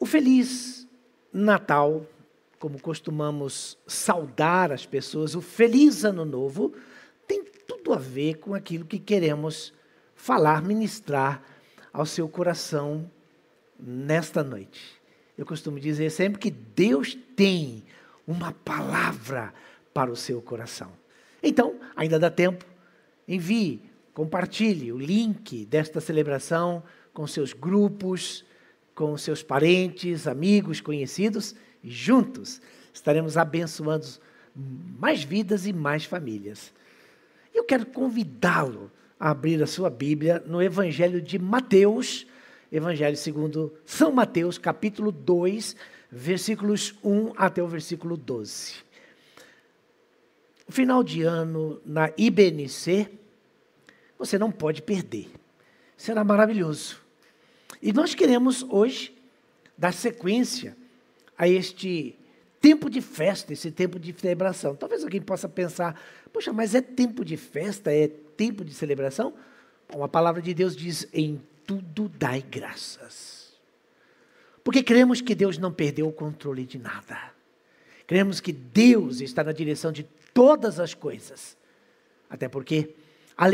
O Feliz Natal, como costumamos saudar as pessoas, o Feliz Ano Novo, tem tudo a ver com aquilo que queremos falar, ministrar ao seu coração nesta noite. Eu costumo dizer sempre que Deus tem uma palavra para o seu coração. Então, ainda dá tempo, envie, compartilhe o link desta celebração com seus grupos, com seus parentes, amigos, conhecidos, e juntos estaremos abençoando mais vidas e mais famílias. Eu quero convidá-lo a abrir a sua Bíblia no Evangelho de Mateus, Evangelho segundo São Mateus, capítulo 2, versículos 1 até o versículo 12. O final de ano na IBNC, você não pode perder. Será maravilhoso. E nós queremos hoje dar sequência a este tempo de festa, esse tempo de celebração. Talvez alguém possa pensar, poxa, mas é tempo de festa, é tempo de celebração? Bom, a palavra de Deus diz: em tudo dai graças. Porque cremos que Deus não perdeu o controle de nada. Cremos que Deus está na direção de todas as coisas. Até porque a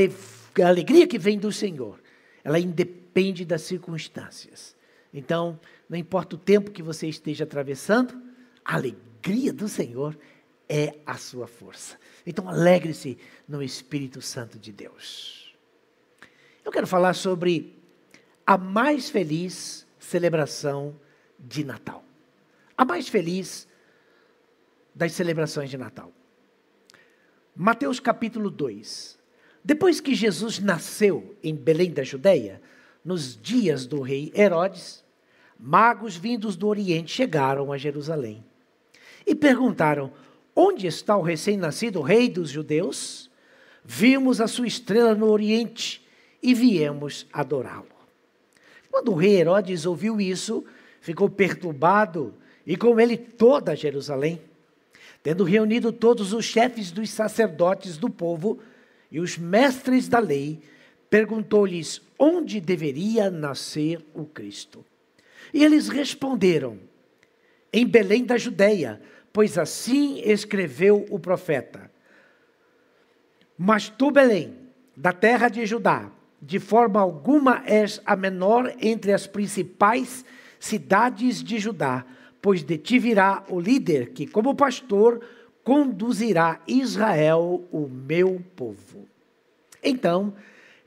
alegria que vem do Senhor, ela independe das circunstâncias. Então, não importa o tempo que você esteja atravessando, a alegria do Senhor é a sua força. Então, alegre-se no Espírito Santo de Deus. Eu quero falar sobre a mais feliz celebração de Natal. A mais feliz das celebrações de Natal. Mateus capítulo 2. Depois que Jesus nasceu em Belém da Judéia, nos dias do rei Herodes, magos vindos do Oriente chegaram a Jerusalém e perguntaram: Onde está o recém-nascido rei dos judeus? Vimos a sua estrela no Oriente e viemos adorá-lo. Quando o rei Herodes ouviu isso, ficou perturbado e com ele toda Jerusalém. Tendo reunido todos os chefes dos sacerdotes do povo e os mestres da lei, perguntou-lhes onde deveria nascer o Cristo. E eles responderam: Em Belém da Judéia, pois assim escreveu o profeta. Mas tu, Belém, da terra de Judá, de forma alguma és a menor entre as principais cidades de Judá, pois de ti virá o líder que, como pastor, conduzirá Israel, o meu povo. Então,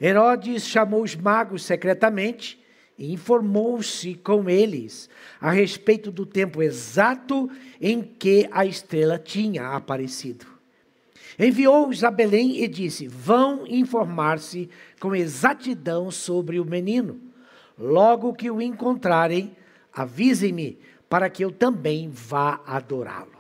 Herodes chamou os magos secretamente e informou-se com eles a respeito do tempo exato em que a estrela tinha aparecido. Enviou-os a Belém e disse: Vão informar-se com exatidão sobre o menino. Logo que o encontrarem, avisem-me, para que eu também vá adorá-lo.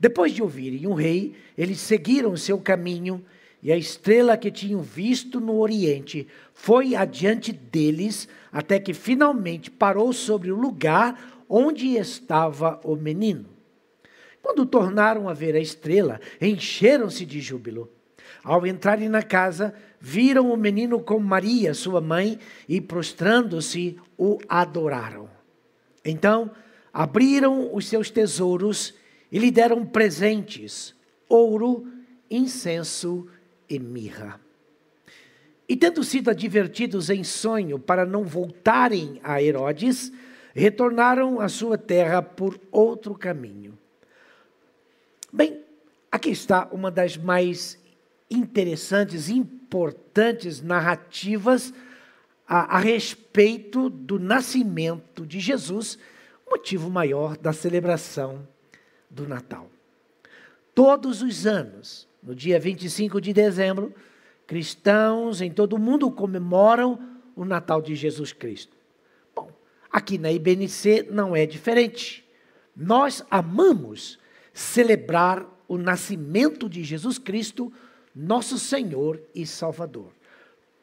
Depois de ouvirem o rei, eles seguiram seu caminho e a estrela que tinham visto no oriente foi adiante deles, até que finalmente parou sobre o lugar onde estava o menino. Quando tornaram a ver a estrela, encheram-se de júbilo. Ao entrarem na casa, viram o menino com Maria, sua mãe, e prostrando-se, o adoraram. Então, abriram os seus tesouros e lhe deram presentes: ouro, incenso e mirra. E tendo sido advertidos em sonho para não voltarem a Herodes, retornaram à sua terra por outro caminho. Bem, aqui está uma das mais interessantes, importantes narrativas a, a respeito do nascimento de Jesus, motivo maior da celebração do Natal. Todos os anos, no dia 25 de dezembro, cristãos em todo o mundo comemoram o Natal de Jesus Cristo. Bom, aqui na IBNC não é diferente. Nós amamos celebrar o nascimento de Jesus Cristo, nosso Senhor e Salvador.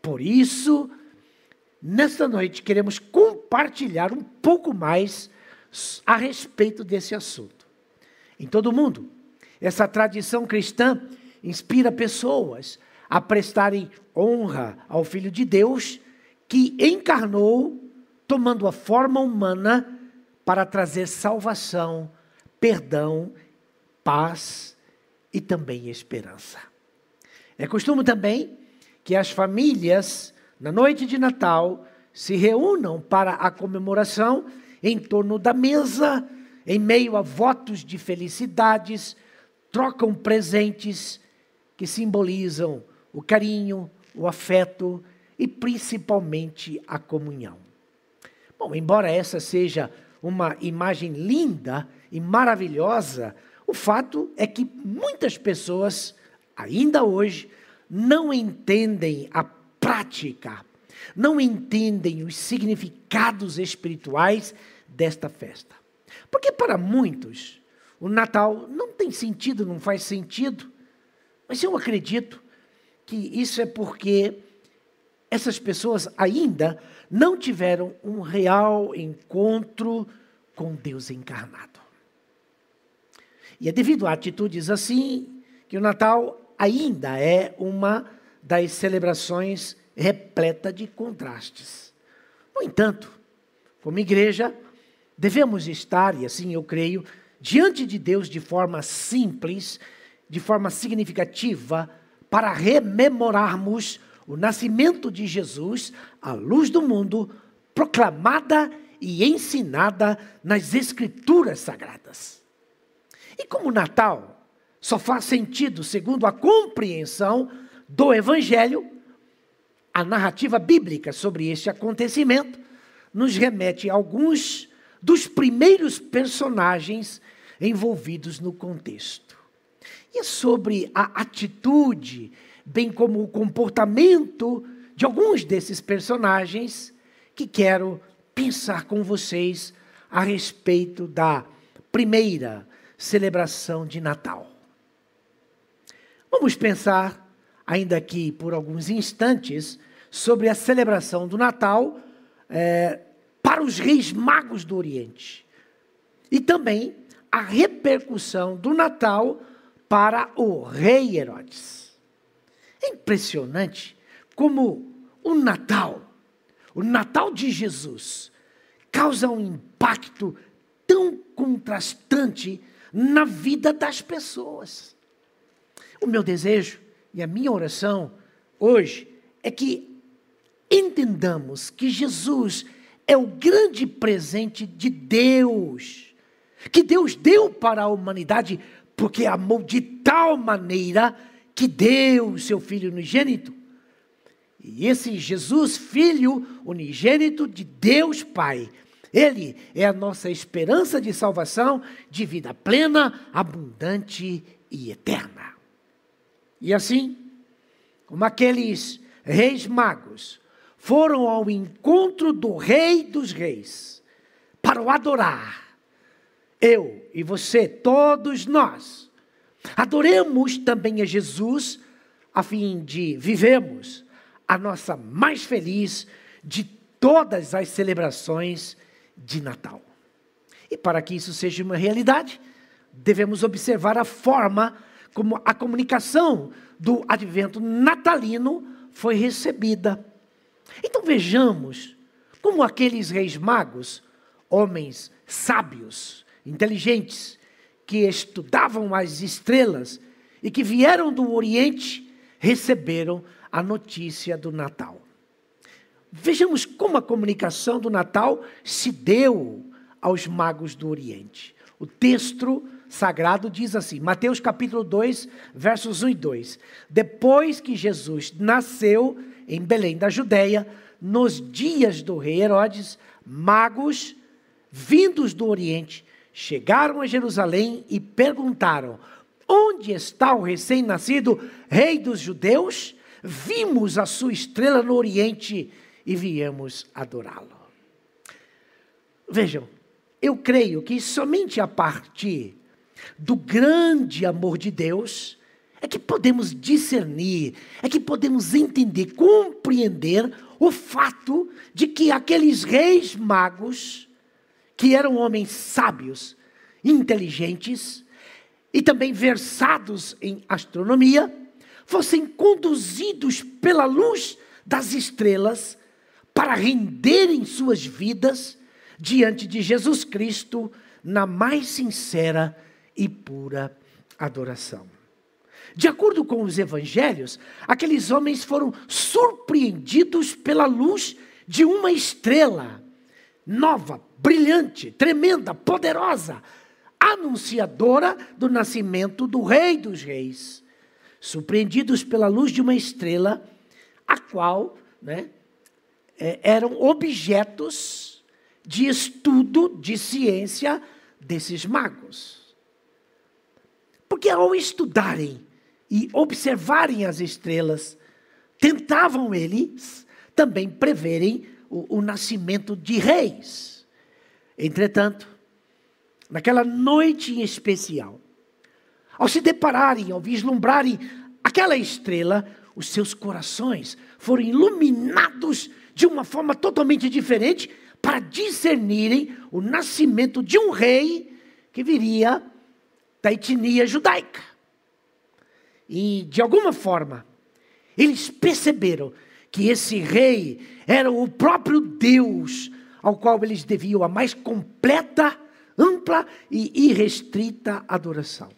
Por isso, nesta noite queremos compartilhar um pouco mais a respeito desse assunto. Em todo o mundo, essa tradição cristã inspira pessoas a prestarem honra ao Filho de Deus que encarnou, tomando a forma humana, para trazer salvação, perdão, paz e também esperança. É costume também que as famílias, na noite de Natal, se reúnam para a comemoração em torno da mesa, em meio a votos de felicidades, trocam presentes que simbolizam o carinho, o afeto e principalmente a comunhão. Bom, embora essa seja uma imagem linda e maravilhosa, o fato é que muitas pessoas, ainda hoje, não entendem a prática, não entendem os significados espirituais desta festa. Porque para muitos, o Natal não tem sentido, não faz sentido. Mas eu acredito que isso é porque essas pessoas ainda não tiveram um real encontro com Deus encarnado. E é devido a atitudes assim que o Natal ainda é uma das celebrações repleta de contrastes. No entanto, como igreja, devemos estar, e assim eu creio, diante de Deus de forma simples, de forma significativa, para rememorarmos o nascimento de Jesus, a luz do mundo, proclamada e ensinada nas Escrituras Sagradas. E como Natal só faz sentido segundo a compreensão do Evangelho, a narrativa bíblica sobre este acontecimento nos remete a alguns dos primeiros personagens envolvidos no contexto. E é sobre a atitude, bem como o comportamento de alguns desses personagens que quero pensar com vocês a respeito da primeira celebração de Natal. Vamos pensar, ainda aqui por alguns instantes, sobre a celebração do Natal é, para os reis magos do Oriente. E também a repercussão do Natal para o rei Herodes. É impressionante como o Natal, o Natal de Jesus, causa um impacto tão contrastante na vida das pessoas. O meu desejo e a minha oração hoje é que entendamos que Jesus é o grande presente de Deus, que Deus deu para a humanidade, porque amou de tal maneira que deu o seu Filho unigênito. E esse Jesus, Filho unigênito de Deus Pai, ele é a nossa esperança de salvação, de vida plena, abundante e eterna. E assim, como aqueles reis magos foram ao encontro do Rei dos Reis para o adorar. Eu e você, todos nós, adoremos também a Jesus, a fim de vivemos a nossa mais feliz de todas as celebrações de Natal. E para que isso seja uma realidade, devemos observar a forma como a comunicação do advento natalino foi recebida então vejamos como aqueles reis magos, homens sábios, inteligentes, que estudavam as estrelas e que vieram do Oriente, receberam a notícia do Natal. Vejamos como a comunicação do Natal se deu aos magos do Oriente. O texto sagrado diz assim, Mateus capítulo 2, versos 1 e 2. Depois que Jesus nasceu, em Belém da Judéia, nos dias do rei Herodes, magos vindos do Oriente chegaram a Jerusalém e perguntaram: Onde está o recém-nascido rei dos judeus? Vimos a sua estrela no Oriente e viemos adorá-lo. Vejam, eu creio que somente a partir do grande amor de Deus é que podemos discernir, é que podemos entender, compreender o fato de que aqueles reis magos, que eram homens sábios, inteligentes e também versados em astronomia, fossem conduzidos pela luz das estrelas para renderem suas vidas diante de Jesus Cristo na mais sincera e pura adoração. De acordo com os evangelhos, aqueles homens foram surpreendidos pela luz de uma estrela nova, brilhante, tremenda, poderosa, anunciadora do nascimento do Rei dos Reis. Surpreendidos pela luz de uma estrela, a qual né, é, eram objetos de estudo, de ciência desses magos. Porque ao estudarem e observarem as estrelas, tentavam eles também preverem o, o nascimento de reis. Entretanto, naquela noite em especial, ao se depararem, ao vislumbrarem aquela estrela, os seus corações foram iluminados de uma forma totalmente diferente para discernirem o nascimento de um rei que viria da etnia judaica. E, de alguma forma, eles perceberam que esse rei era o próprio Deus ao qual eles deviam a mais completa, ampla e irrestrita adoração.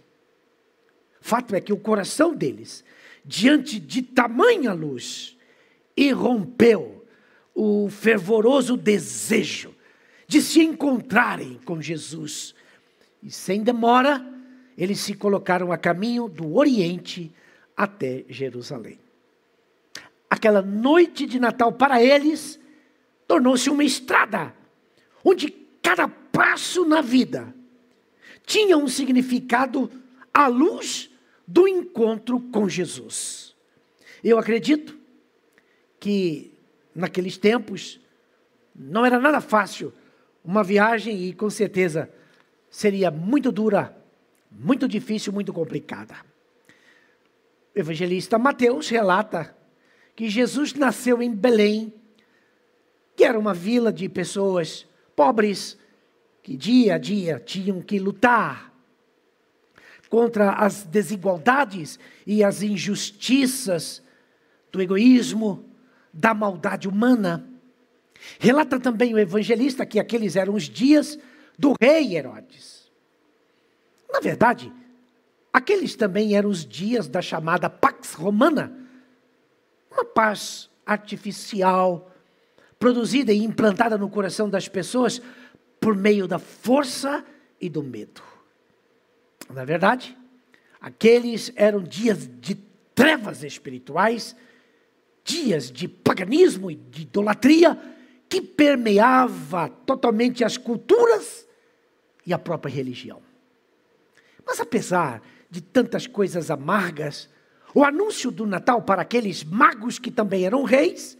Fato é que o coração deles, diante de tamanha luz, irrompeu o fervoroso desejo de se encontrarem com Jesus. E sem demora, eles se colocaram a caminho do Oriente até Jerusalém. Aquela noite de Natal para eles tornou-se uma estrada, onde cada passo na vida tinha um significado à luz do encontro com Jesus. Eu acredito que naqueles tempos não era nada fácil uma viagem e com certeza seria muito dura muito difícil, muito complicada. O evangelista Mateus relata que Jesus nasceu em Belém, que era uma vila de pessoas pobres que dia a dia tinham que lutar contra as desigualdades e as injustiças do egoísmo, da maldade humana. Relata também o evangelista que aqueles eram os dias do rei Herodes. Na verdade, aqueles também eram os dias da chamada Pax Romana, uma paz artificial, produzida e implantada no coração das pessoas por meio da força e do medo. Na verdade, aqueles eram dias de trevas espirituais, dias de paganismo e de idolatria que permeava totalmente as culturas e a própria religião. Mas apesar de tantas coisas amargas, o anúncio do Natal para aqueles magos que também eram reis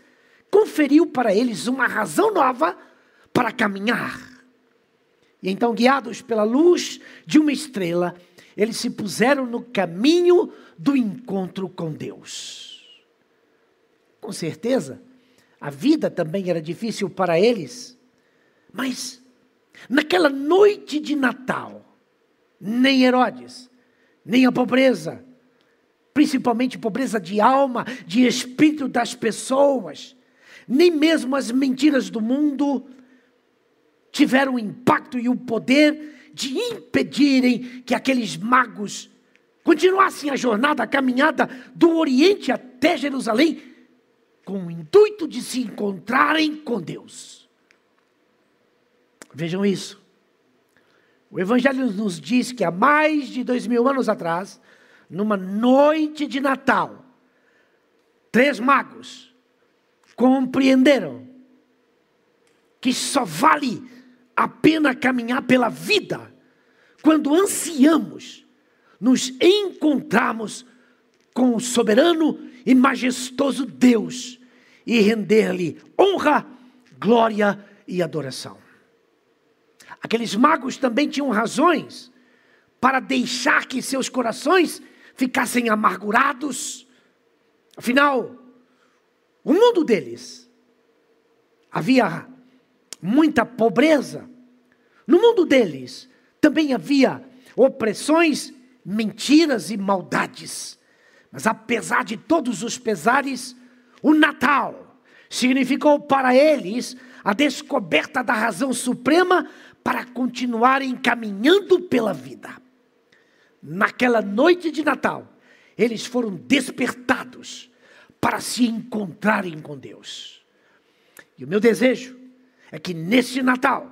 conferiu para eles uma razão nova para caminhar. E então, guiados pela luz de uma estrela, eles se puseram no caminho do encontro com Deus. Com certeza, a vida também era difícil para eles, mas naquela noite de Natal, nem Herodes, nem a pobreza, principalmente pobreza de alma, de espírito das pessoas, nem mesmo as mentiras do mundo tiveram o impacto e o poder de impedirem que aqueles magos continuassem a jornada, a caminhada do Oriente até Jerusalém, com o intuito de se encontrarem com Deus. Vejam isso. O Evangelho nos diz que há mais de dois mil anos atrás, numa noite de Natal, três magos compreenderam que só vale a pena caminhar pela vida quando ansiamos nos encontrarmos com o soberano e majestoso Deus e render-lhe honra, glória e adoração. Aqueles magos também tinham razões para deixar que seus corações ficassem amargurados. Afinal, o mundo deles havia muita pobreza. No mundo deles também havia opressões, mentiras e maldades. Mas apesar de todos os pesares, o Natal significou para eles a descoberta da razão suprema para continuarem caminhando pela vida. Naquela noite de Natal, eles foram despertados para se encontrarem com Deus. E o meu desejo é que neste Natal,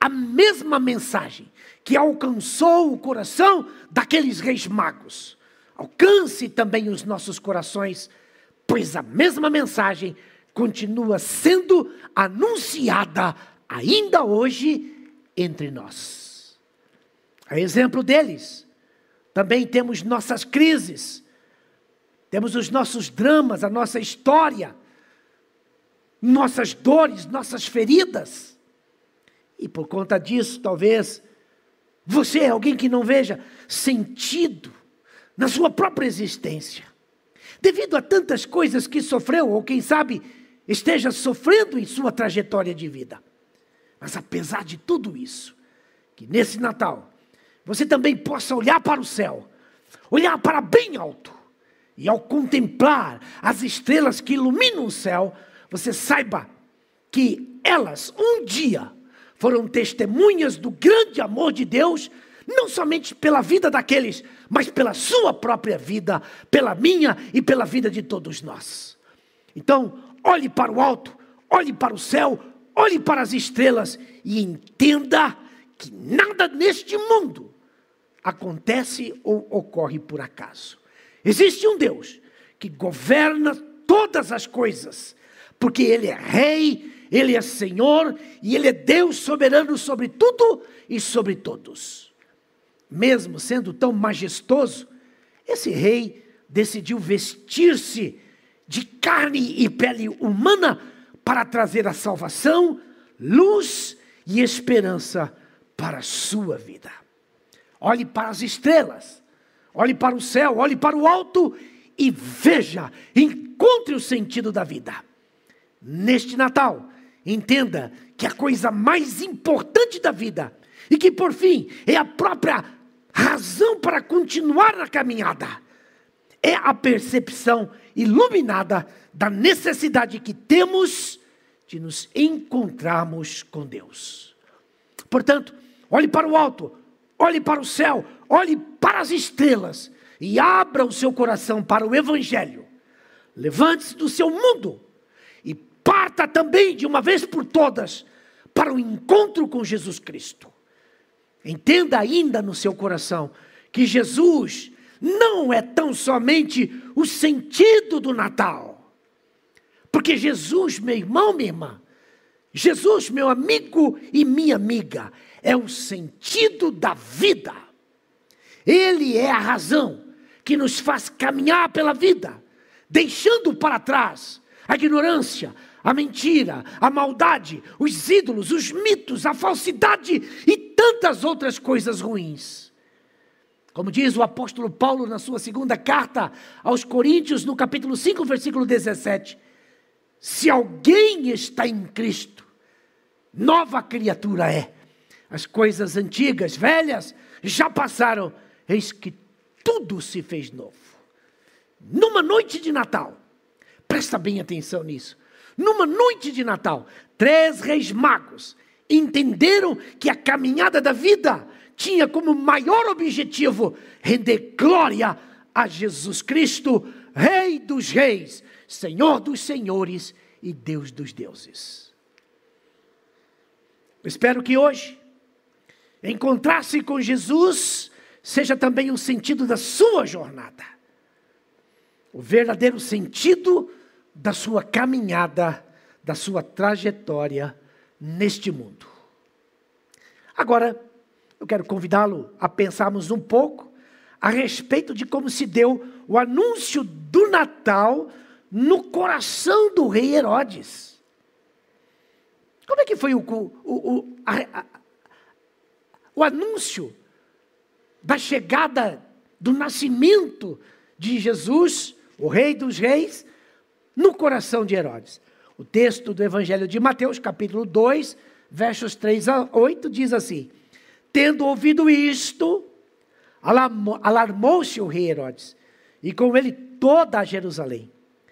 a mesma mensagem que alcançou o coração daqueles reis magos, alcance também os nossos corações, pois a mesma mensagem continua sendo anunciada ainda hoje entre nós. A exemplo deles, também temos nossas crises, temos os nossos dramas, a nossa história, nossas dores, nossas feridas. E por conta disso, talvez você é alguém que não veja sentido na sua própria existência, devido a tantas coisas que sofreu, ou quem sabe esteja sofrendo em sua trajetória de vida. Mas apesar de tudo isso, que nesse Natal você também possa olhar para o céu, olhar para bem alto, e ao contemplar as estrelas que iluminam o céu, você saiba que elas um dia foram testemunhas do grande amor de Deus, não somente pela vida daqueles, mas pela sua própria vida, pela minha e pela vida de todos nós. Então, olhe para o alto, olhe para o céu, olhe para as estrelas e entenda que nada neste mundo acontece ou ocorre por acaso. Existe um Deus que governa todas as coisas, porque Ele é Rei, Ele é Senhor e Ele é Deus soberano sobre tudo e sobre todos. Mesmo sendo tão majestoso, esse Rei decidiu vestir-se de carne e pele humana para trazer a salvação, luz e esperança para a sua vida. Olhe para as estrelas, olhe para o céu, olhe para o alto e veja, encontre o sentido da vida. Neste Natal, entenda que a coisa mais importante da vida e que por fim é a própria razão para continuar na caminhada é a percepção iluminada da necessidade que temos de nos encontrarmos com Deus. Portanto, olhe para o alto, olhe para o céu, olhe para as estrelas e abra o seu coração para o Evangelho. Levante-se do seu mundo e parta também de uma vez por todas para o encontro com Jesus Cristo. Entenda ainda no seu coração que Jesus não é tão somente o sentido do Natal. Porque Jesus, meu irmão, minha irmã, Jesus, meu amigo e minha amiga, é o sentido da vida. Ele é a razão que nos faz caminhar pela vida, deixando para trás a ignorância, a mentira, a maldade, os ídolos, os mitos, a falsidade e tantas outras coisas ruins. Como diz o apóstolo Paulo na sua segunda carta aos Coríntios, no capítulo 5, versículo 17: Se alguém está em Cristo, nova criatura é. As coisas antigas, velhas, já passaram, eis que tudo se fez novo. Numa noite de Natal, presta bem atenção nisso. Numa noite de Natal, três reis magos entenderam que a caminhada da vida tinha como maior objetivo render glória a Jesus Cristo, Rei dos Reis, Senhor dos Senhores e Deus dos Deuses. espero que hoje, encontrar-se com Jesus seja também o sentido da sua jornada, o verdadeiro sentido da sua caminhada, da sua trajetória neste mundo. Agora, eu quero convidá-lo a pensarmos um pouco a respeito de como se deu o anúncio do Natal no coração do rei Herodes. Como é que foi o, o, o, a, a, o anúncio da chegada, do nascimento de Jesus, o Rei dos Reis, no coração de Herodes? O texto do Evangelho de Mateus, capítulo 2, versos 3 a 8, diz assim: Tendo ouvido isto, alarmou-se o rei Herodes, e com ele toda a Jerusalém.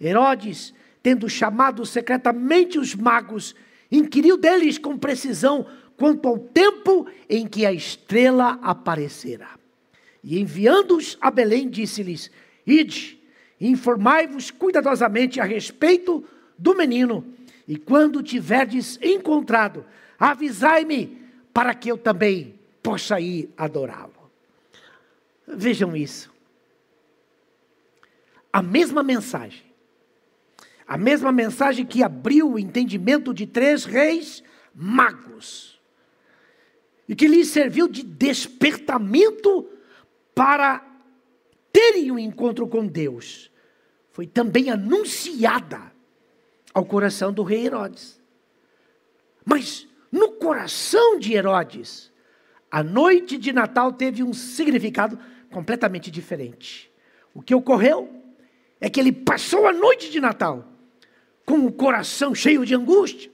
Herodes, tendo chamado secretamente os magos, inquiriu deles com precisão quanto ao tempo em que a estrela aparecera. E enviando-os a Belém, disse-lhes: Ide, informai-vos cuidadosamente a respeito do menino, e quando tiverdes encontrado, avisai-me, para que eu também possa ir adorá-lo. Vejam isso. A mesma mensagem, a mesma mensagem que abriu o entendimento de três reis magos, e que lhes serviu de despertamento para terem um encontro com Deus, foi também anunciada ao coração do rei Herodes. Mas no coração de Herodes, a noite de Natal teve um significado completamente diferente. O que ocorreu é que ele passou a noite de Natal com o coração cheio de angústia,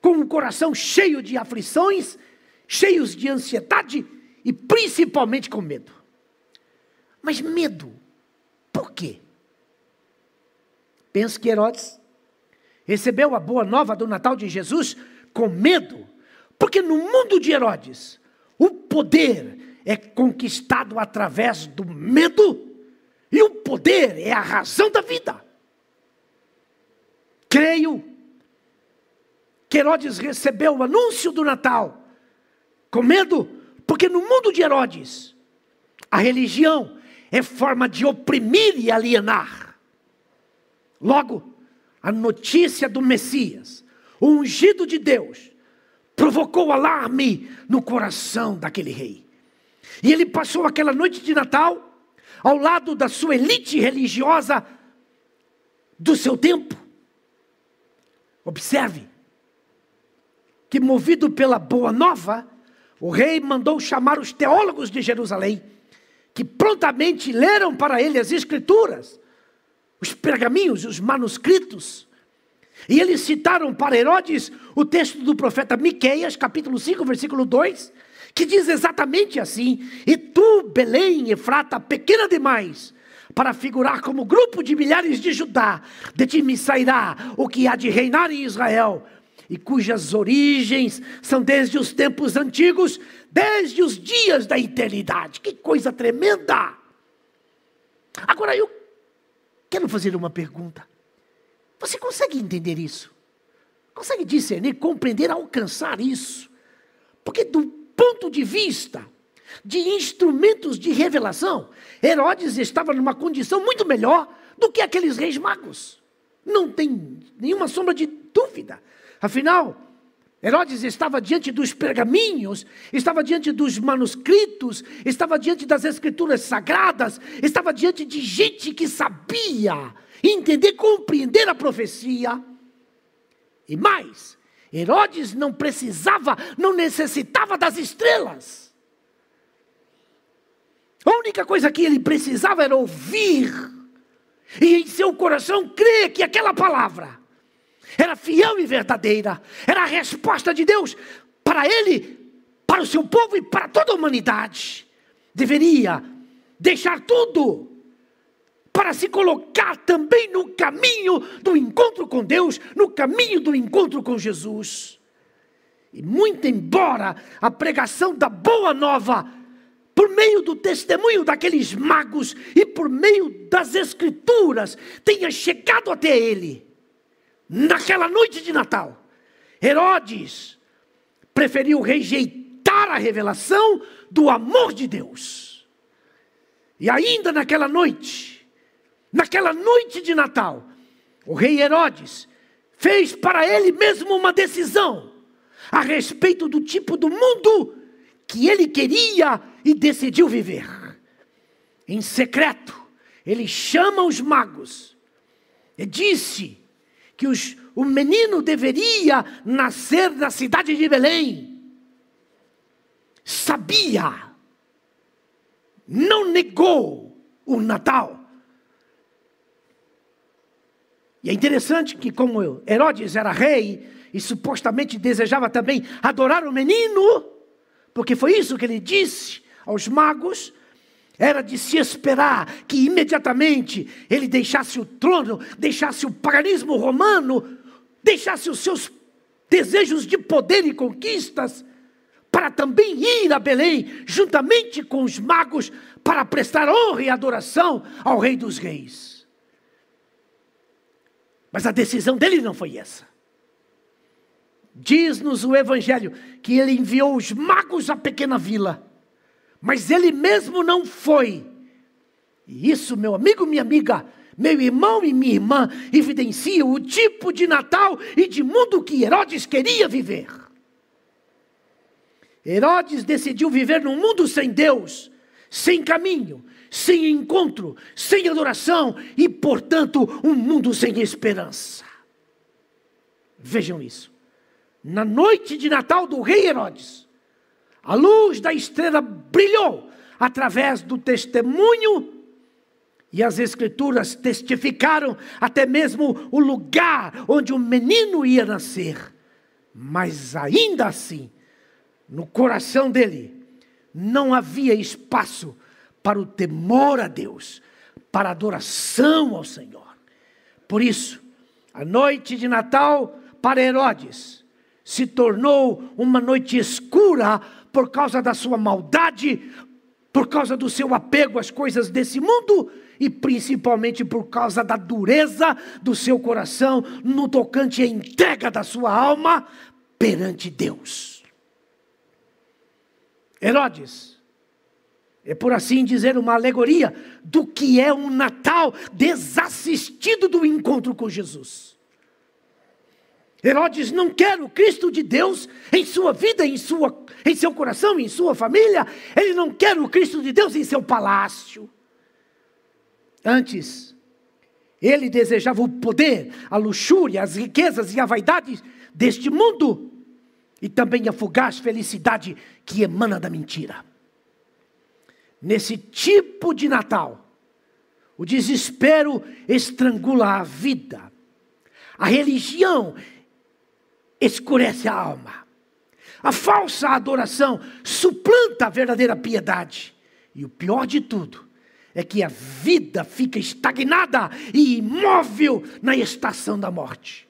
com o coração cheio de aflições, cheios de ansiedade e principalmente com medo. Mas medo, por quê? Penso que Herodes recebeu a boa nova do Natal de Jesus com medo, porque no mundo de Herodes, o poder é conquistado através do medo, e o poder é a razão da vida. Creio que Herodes recebeu o anúncio do Natal com medo, porque no mundo de Herodes, a religião é forma de oprimir e alienar. Logo, a notícia do Messias, o ungido de Deus, provocou alarme no coração daquele rei. E ele passou aquela noite de Natal ao lado da sua elite religiosa do seu tempo. Observe que, movido pela boa nova, o rei mandou chamar os teólogos de Jerusalém, que prontamente leram para ele as Escrituras os pergaminhos, os manuscritos. E eles citaram para Herodes o texto do profeta Miqueias, capítulo 5, versículo 2, que diz exatamente assim: E tu, Belém, Efrata, pequena demais, para figurar como grupo de milhares de Judá, de ti me sairá o que há de reinar em Israel, e cujas origens são desde os tempos antigos, desde os dias da eternidade. Que coisa tremenda! Agora eu Quero fazer uma pergunta. Você consegue entender isso? Consegue discernir, compreender, alcançar isso? Porque, do ponto de vista de instrumentos de revelação, Herodes estava numa condição muito melhor do que aqueles reis magos. Não tem nenhuma sombra de dúvida. Afinal, Herodes estava diante dos pergaminhos, estava diante dos manuscritos, estava diante das escrituras sagradas, estava diante de gente que sabia entender, compreender a profecia. E mais, Herodes não precisava, não necessitava das estrelas. A única coisa que ele precisava era ouvir, e em seu coração crer que aquela palavra era fiel e verdadeira, era a resposta de Deus para ele, para o seu povo e para toda a humanidade. Deveria deixar tudo para se colocar também no caminho do encontro com Deus, no caminho do encontro com Jesus. E muito embora a pregação da boa nova, meio do testemunho daqueles magos e por meio das escrituras, tenha chegado até ele, naquela noite de Natal, Herodes preferiu rejeitar a revelação do amor de Deus. E ainda naquela noite, naquela noite de Natal, o rei Herodes fez para ele mesmo uma decisão a respeito do tipo do mundo que ele queria e decidiu viver. Em secreto, ele chama os magos e disse que os, o menino deveria nascer na cidade de Belém. Sabia, não negou o Natal. E é interessante que, como Herodes era rei e supostamente desejava também adorar o menino, porque foi isso que ele disse aos magos, era de se esperar que imediatamente ele deixasse o trono, deixasse o paganismo romano, deixasse os seus desejos de poder e conquistas, para também ir a Belém, juntamente com os magos, para prestar honra e adoração ao Rei dos Reis. Mas a decisão dele não foi essa. Diz-nos o Evangelho que ele enviou os magos à pequena vila mas ele mesmo não foi. E isso, meu amigo, minha amiga, meu irmão e minha irmã, evidencia o tipo de Natal e de mundo que Herodes queria viver. Herodes decidiu viver num mundo sem Deus, sem caminho, sem encontro, sem adoração e, portanto, um mundo sem esperança. Vejam isso. Na noite de Natal do rei Herodes, a luz da estrela brilhou através do testemunho e as Escrituras testificaram até mesmo o lugar onde o menino ia nascer. Mas ainda assim, no coração dele, não havia espaço para o temor a Deus, para a adoração ao Senhor. Por isso, a noite de Natal para Herodes se tornou uma noite escura por causa da sua maldade, por causa do seu apego às coisas desse mundo e principalmente por causa da dureza do seu coração no tocante à entrega da sua alma perante Deus. Herodes é por assim dizer uma alegoria do que é um Natal desassistido do encontro com Jesus. Herodes não quer o Cristo de Deus em sua vida, em, sua, em seu coração, em sua família. Ele não quer o Cristo de Deus em seu palácio. Antes, ele desejava o poder, a luxúria, as riquezas e a vaidade deste mundo. E também a fugaz felicidade que emana da mentira. Nesse tipo de Natal, o desespero estrangula a vida. A religião escurece a alma. A falsa adoração suplanta a verdadeira piedade. E o pior de tudo é que a vida fica estagnada e imóvel na estação da morte.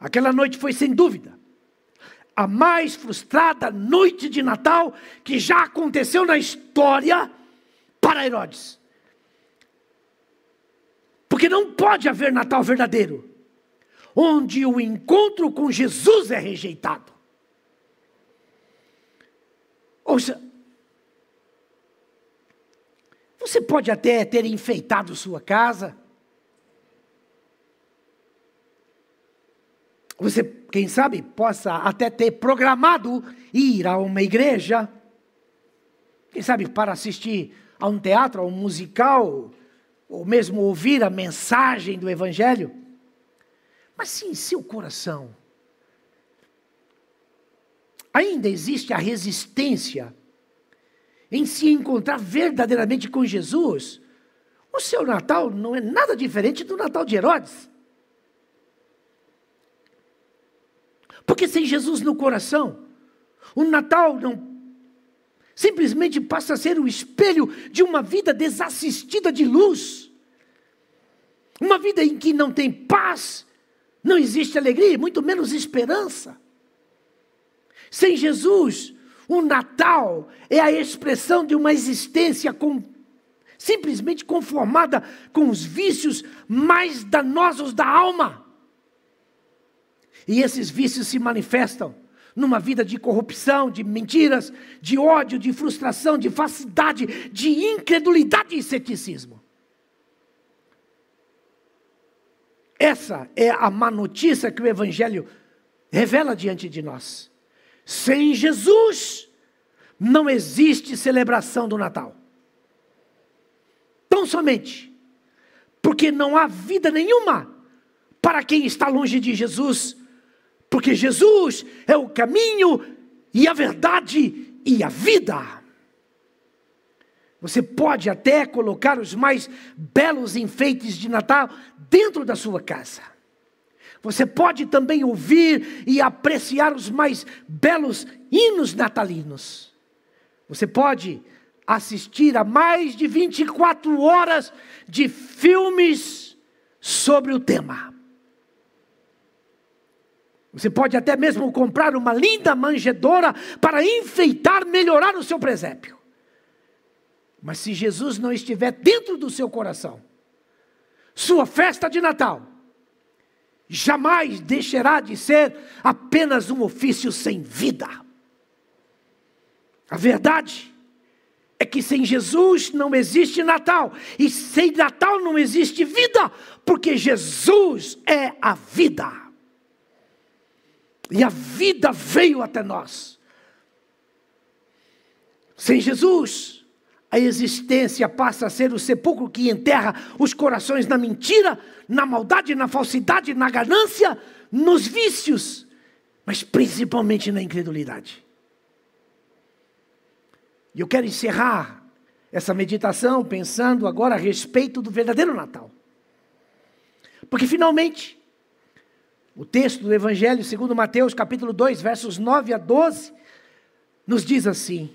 Aquela noite foi sem dúvida a mais frustrada noite de Natal que já aconteceu na história para Herodes. Porque não pode haver Natal verdadeiro onde o encontro com Jesus é rejeitado. Ouça, você pode até ter enfeitado sua casa. Você, quem sabe, possa até ter programado ir a uma igreja. Quem sabe para assistir a um teatro, a um musical, ou mesmo ouvir a mensagem do Evangelho. Mas se em seu coração ainda existe a resistência em se encontrar verdadeiramente com Jesus, o seu Natal não é nada diferente do Natal de Herodes. Porque sem Jesus no coração, o Natal não simplesmente passa a ser o espelho de uma vida desassistida de luz. Uma vida em que não tem paz, não existe alegria, muito menos esperança. Sem Jesus, o Natal é a expressão de uma existência com, simplesmente conformada com os vícios mais danosos da alma. E esses vícios se manifestam numa vida de corrupção, de mentiras, de ódio, de frustração, de falsidade, de incredulidade e ceticismo. Essa é a má notícia que o Evangelho revela diante de nós. Sem Jesus, não existe celebração do Natal. Tão somente porque não há vida nenhuma para quem está longe de Jesus, porque Jesus é o caminho e a verdade e a vida. Você pode até colocar os mais belos enfeites de Natal dentro da sua casa. Você pode também ouvir e apreciar os mais belos hinos natalinos. Você pode assistir a mais de 24 horas de filmes sobre o tema. Você pode até mesmo comprar uma linda manjedoura para enfeitar, melhorar o seu presépio. Mas se Jesus não estiver dentro do seu coração, sua festa de Natal jamais deixará de ser apenas um ofício sem vida. A verdade é que sem Jesus não existe Natal, e sem Natal não existe vida, porque Jesus é a vida. E a vida veio até nós. Sem Jesus, a existência passa a ser o sepulcro que enterra os corações na mentira, na maldade, na falsidade, na ganância, nos vícios, mas principalmente na incredulidade. E eu quero encerrar essa meditação pensando agora a respeito do verdadeiro Natal. Porque finalmente, o texto do Evangelho segundo Mateus, capítulo 2, versos 9 a 12, nos diz assim: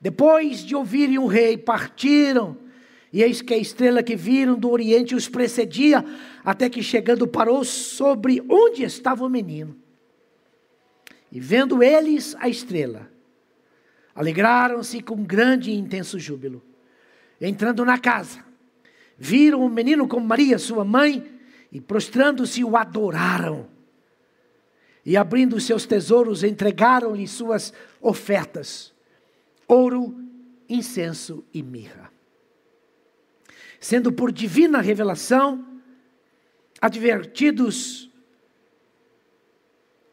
depois de ouvirem o rei, partiram. E eis que a estrela que viram do oriente os precedia, até que chegando parou sobre onde estava o menino. E vendo eles a estrela, alegraram-se com grande e intenso júbilo. Entrando na casa, viram o menino com Maria, sua mãe, e prostrando-se o adoraram. E abrindo seus tesouros, entregaram-lhe suas ofertas ouro, incenso e mirra. Sendo por divina revelação advertidos,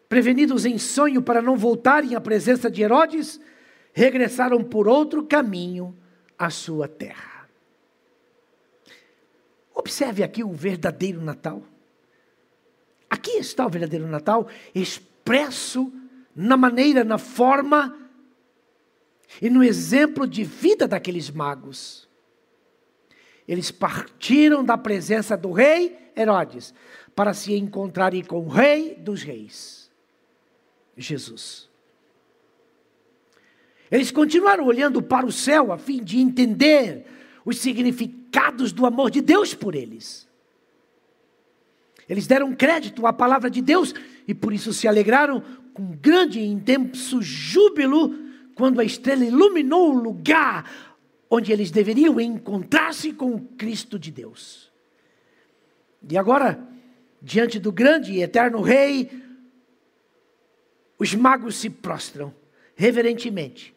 prevenidos em sonho para não voltarem à presença de Herodes, regressaram por outro caminho à sua terra. Observe aqui o verdadeiro Natal. Aqui está o verdadeiro Natal expresso na maneira, na forma e no exemplo de vida daqueles magos. Eles partiram da presença do rei Herodes para se encontrarem com o rei dos reis, Jesus. Eles continuaram olhando para o céu a fim de entender os significados do amor de Deus por eles. Eles deram crédito à palavra de Deus e por isso se alegraram com grande e intenso júbilo quando a estrela iluminou o lugar onde eles deveriam encontrar-se com o Cristo de Deus. E agora, diante do grande e eterno Rei, os magos se prostram reverentemente,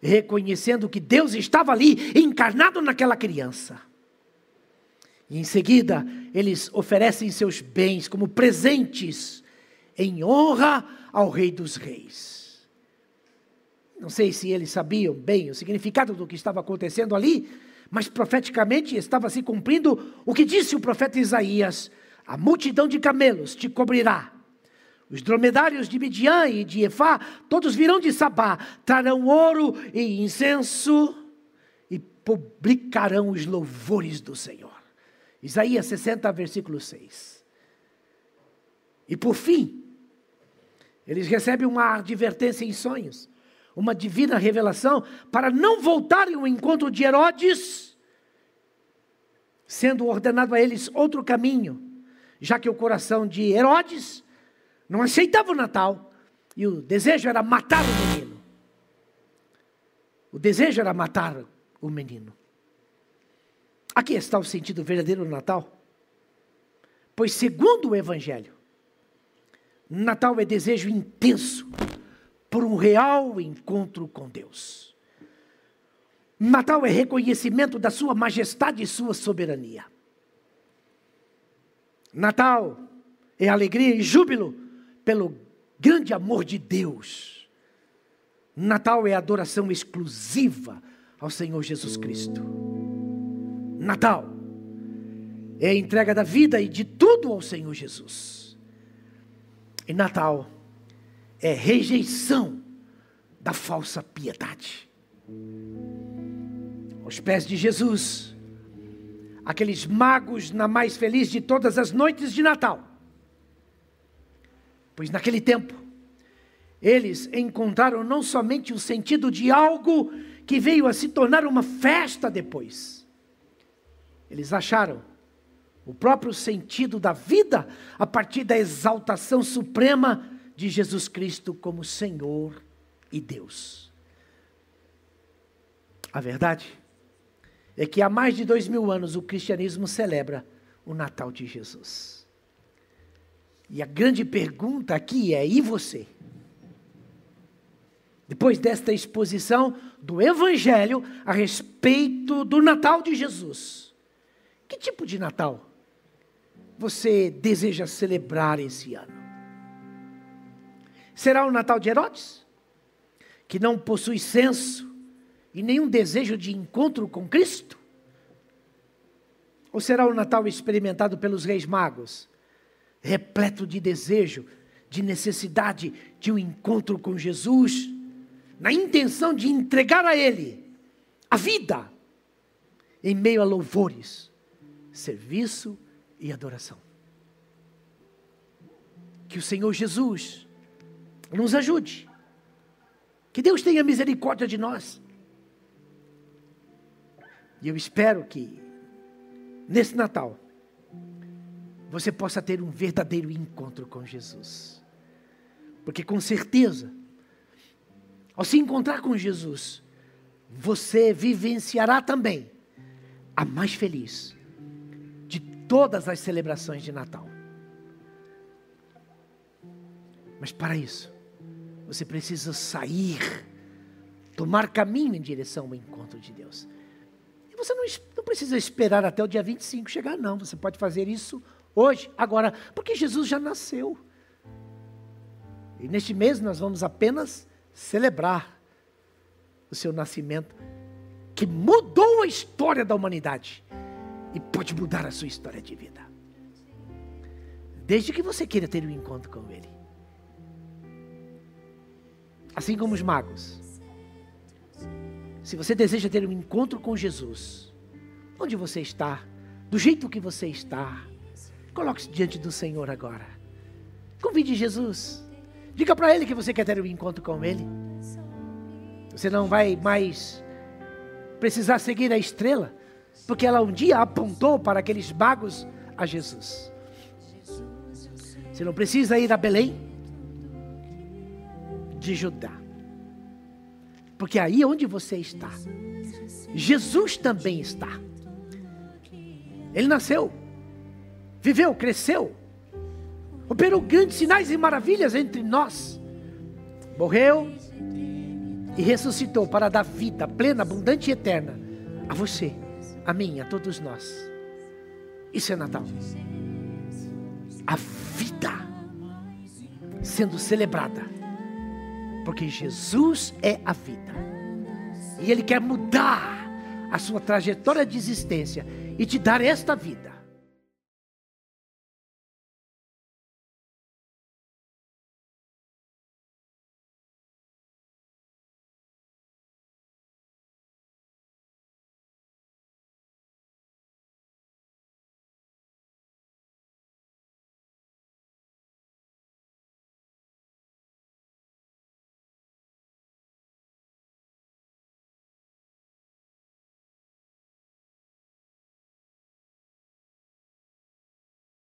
reconhecendo que Deus estava ali, encarnado naquela criança. E em seguida, eles oferecem seus bens como presentes em honra ao Rei dos Reis. Não sei se eles sabiam bem o significado do que estava acontecendo ali, mas profeticamente estava se cumprindo o que disse o profeta Isaías: A multidão de camelos te cobrirá. Os dromedários de Midian e de Efá, todos virão de Sabá, trarão ouro e incenso e publicarão os louvores do Senhor. Isaías 60, versículo 6. E por fim, eles recebem uma advertência em sonhos uma divina revelação para não voltarem ao encontro de Herodes, sendo ordenado a eles outro caminho, já que o coração de Herodes não aceitava o Natal e o desejo era matar o menino. O desejo era matar o menino. Aqui está o sentido verdadeiro do Natal. Pois, segundo o Evangelho, Natal é desejo intenso por um real encontro com Deus. Natal é reconhecimento da Sua majestade e Sua soberania. Natal é alegria e júbilo pelo grande amor de Deus. Natal é adoração exclusiva ao Senhor Jesus Cristo. Natal é a entrega da vida e de tudo ao Senhor Jesus. E Natal é rejeição da falsa piedade. Aos pés de Jesus, aqueles magos na mais feliz de todas as noites de Natal. Pois naquele tempo, eles encontraram não somente o sentido de algo que veio a se tornar uma festa depois. Eles acharam o próprio sentido da vida a partir da exaltação suprema de Jesus Cristo como Senhor e Deus. A verdade é que há mais de dois mil anos o cristianismo celebra o Natal de Jesus. E a grande pergunta aqui é: e você? Depois desta exposição do Evangelho a respeito do Natal de Jesus, que tipo de Natal você deseja celebrar esse ano? Será o Natal de Herodes? Que não possui senso e nenhum desejo de encontro com Cristo? Ou será o Natal experimentado pelos reis magos, repleto de desejo, de necessidade de um encontro com Jesus, na intenção de entregar a Ele a vida, em meio a louvores, serviço e adoração? Que o Senhor Jesus nos ajude. Que Deus tenha misericórdia de nós. E eu espero que, nesse Natal, você possa ter um verdadeiro encontro com Jesus. Porque com certeza, ao se encontrar com Jesus, você vivenciará também a mais feliz de todas as celebrações de Natal. Mas para isso, você precisa sair, tomar caminho em direção ao encontro de Deus. E você não, não precisa esperar até o dia 25 chegar, não. Você pode fazer isso hoje, agora, porque Jesus já nasceu. E neste mês nós vamos apenas celebrar o seu nascimento, que mudou a história da humanidade e pode mudar a sua história de vida. Desde que você queira ter um encontro com Ele. Assim como os magos. Se você deseja ter um encontro com Jesus, onde você está, do jeito que você está, coloque-se diante do Senhor agora. Convide Jesus. Diga para Ele que você quer ter um encontro com Ele. Você não vai mais precisar seguir a estrela, porque ela um dia apontou para aqueles magos a Jesus. Você não precisa ir a Belém de Judá. Porque aí onde você está, Jesus também está. Ele nasceu, viveu, cresceu, operou grandes sinais e maravilhas entre nós, morreu e ressuscitou para dar vida plena, abundante e eterna a você, a mim, a todos nós. Isso é Natal. A vida sendo celebrada porque Jesus é a vida. E Ele quer mudar a sua trajetória de existência e te dar esta vida.